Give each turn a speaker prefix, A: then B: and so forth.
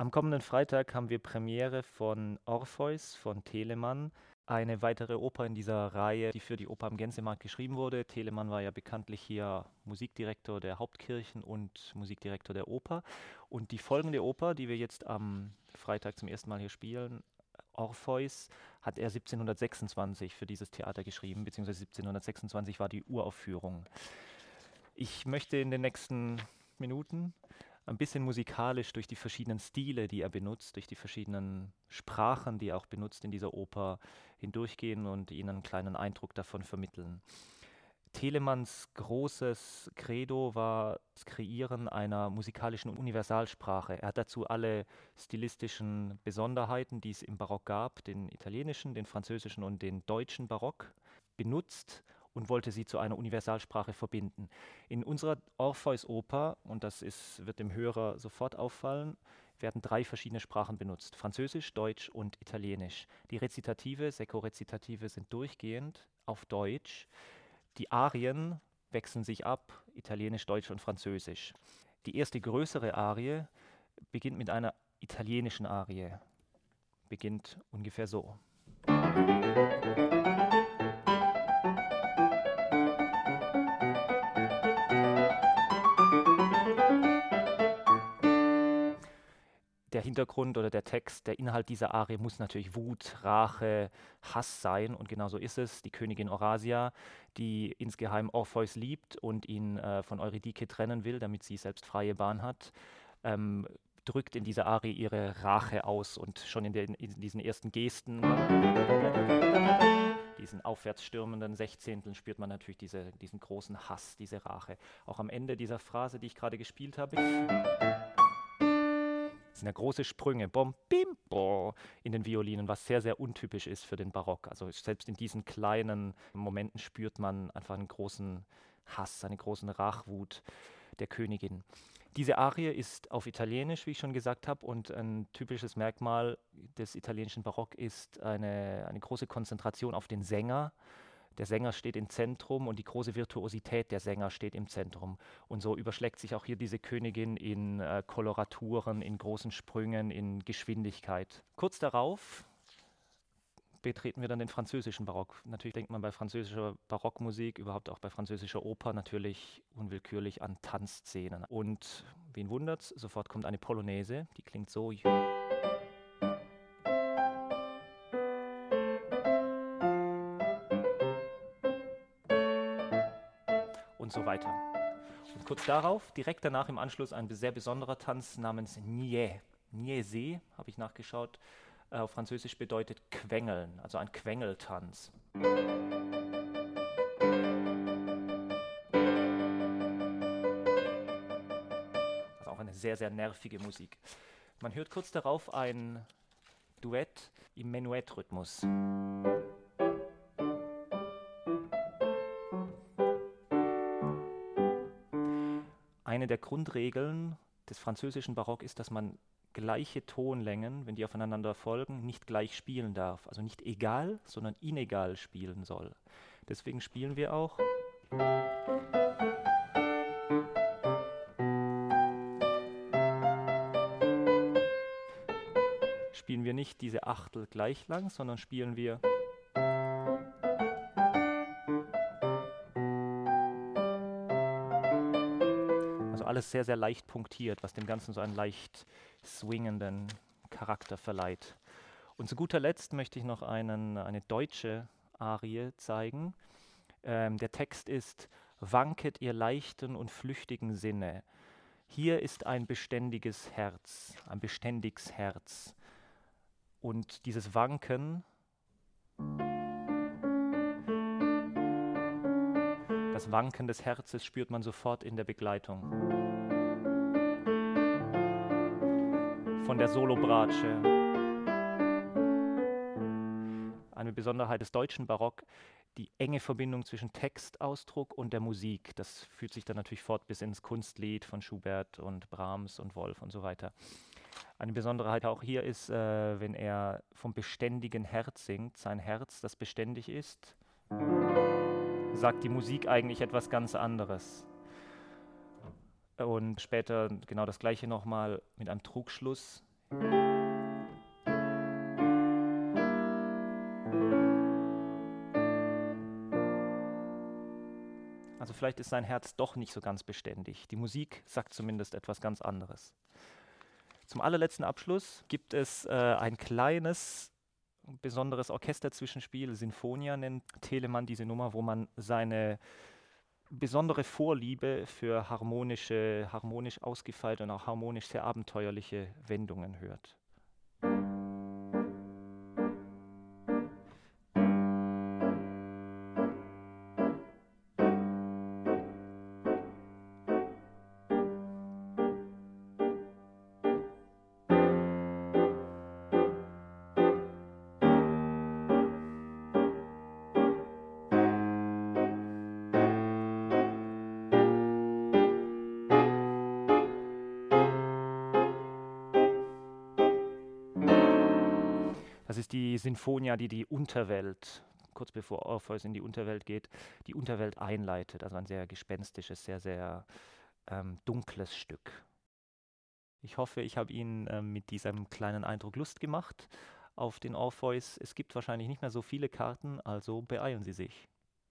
A: Am kommenden Freitag haben wir Premiere von Orpheus von Telemann, eine weitere Oper in dieser Reihe, die für die Oper am Gänsemarkt geschrieben wurde. Telemann war ja bekanntlich hier Musikdirektor der Hauptkirchen und Musikdirektor der Oper. Und die folgende Oper, die wir jetzt am Freitag zum ersten Mal hier spielen, Orpheus, hat er 1726 für dieses Theater geschrieben, beziehungsweise 1726 war die Uraufführung. Ich möchte in den nächsten Minuten ein bisschen musikalisch durch die verschiedenen Stile, die er benutzt, durch die verschiedenen Sprachen, die er auch benutzt in dieser Oper, hindurchgehen und Ihnen einen kleinen Eindruck davon vermitteln. Telemanns großes Credo war das Kreieren einer musikalischen Universalsprache. Er hat dazu alle stilistischen Besonderheiten, die es im Barock gab, den italienischen, den französischen und den deutschen Barock, benutzt und wollte sie zu einer Universalsprache verbinden. In unserer Orpheus-Oper, und das ist, wird dem Hörer sofort auffallen, werden drei verschiedene Sprachen benutzt: Französisch, Deutsch und Italienisch. Die Rezitative, Sekko-Rezitative sind durchgehend auf Deutsch. Die Arien wechseln sich ab: Italienisch, Deutsch und Französisch. Die erste größere Arie beginnt mit einer italienischen Arie. Beginnt ungefähr so. der Hintergrund oder der Text, der Inhalt dieser Arie muss natürlich Wut, Rache, Hass sein. Und genau so ist es. Die Königin Eurasia, die insgeheim Orpheus liebt und ihn äh, von Eurydike trennen will, damit sie selbst freie Bahn hat, ähm, drückt in dieser Arie ihre Rache aus. Und schon in, den, in diesen ersten Gesten, diesen aufwärts stürmenden Sechzehnteln, spürt man natürlich diese, diesen großen Hass, diese Rache. Auch am Ende dieser Phrase, die ich gerade gespielt habe sind ja große Sprünge, bom, bim, bo, in den Violinen, was sehr, sehr untypisch ist für den Barock. Also selbst in diesen kleinen Momenten spürt man einfach einen großen Hass, eine große Rachwut der Königin. Diese Arie ist auf Italienisch, wie ich schon gesagt habe, und ein typisches Merkmal des italienischen Barock ist eine, eine große Konzentration auf den Sänger der Sänger steht im Zentrum und die große Virtuosität der Sänger steht im Zentrum. Und so überschlägt sich auch hier diese Königin in äh, Koloraturen, in großen Sprüngen, in Geschwindigkeit. Kurz darauf betreten wir dann den französischen Barock. Natürlich denkt man bei französischer Barockmusik, überhaupt auch bei französischer Oper, natürlich unwillkürlich an Tanzszenen. Und wen wundert's, sofort kommt eine Polonaise, die klingt so. Und so weiter. Und kurz darauf, direkt danach im Anschluss, ein sehr besonderer Tanz namens Niais. Niaise, habe ich nachgeschaut, äh, auf Französisch bedeutet Quengeln, also ein Quengeltanz. Also auch eine sehr, sehr nervige Musik. Man hört kurz darauf ein Duett im Menuett-Rhythmus. Eine der Grundregeln des französischen Barock ist, dass man gleiche Tonlängen, wenn die aufeinander folgen, nicht gleich spielen darf. Also nicht egal, sondern inegal spielen soll. Deswegen spielen wir auch. Spielen wir nicht diese Achtel gleich lang, sondern spielen wir. Alles sehr, sehr leicht punktiert, was dem Ganzen so einen leicht swingenden Charakter verleiht. Und zu guter Letzt möchte ich noch einen, eine deutsche Arie zeigen. Ähm, der Text ist Wanket ihr leichten und flüchtigen Sinne. Hier ist ein beständiges Herz, ein beständiges Herz. Und dieses Wanken Das Wanken des Herzens spürt man sofort in der Begleitung. Von der Solobratsche. Eine Besonderheit des deutschen Barock, die enge Verbindung zwischen Textausdruck und der Musik. Das führt sich dann natürlich fort bis ins Kunstlied von Schubert und Brahms und Wolf und so weiter. Eine Besonderheit auch hier ist, äh, wenn er vom beständigen Herz singt, sein Herz, das beständig ist sagt die Musik eigentlich etwas ganz anderes. Und später genau das gleiche nochmal mit einem Trugschluss Also vielleicht ist sein Herz doch nicht so ganz beständig. Die Musik sagt zumindest etwas ganz anderes. Zum allerletzten Abschluss gibt es äh, ein kleines, besonderes Orchesterzwischenspiel. Sinfonia nennt Telemann diese Nummer, wo man seine besondere Vorliebe für harmonische, harmonisch ausgefeilte und auch harmonisch sehr abenteuerliche Wendungen hört. Das ist die Sinfonia, die die Unterwelt, kurz bevor Orpheus in die Unterwelt geht, die Unterwelt einleitet. Also ein sehr gespenstisches, sehr, sehr ähm, dunkles Stück. Ich hoffe, ich habe Ihnen ähm, mit diesem kleinen Eindruck Lust gemacht auf den Orpheus. Es gibt wahrscheinlich nicht mehr so viele Karten, also beeilen Sie sich.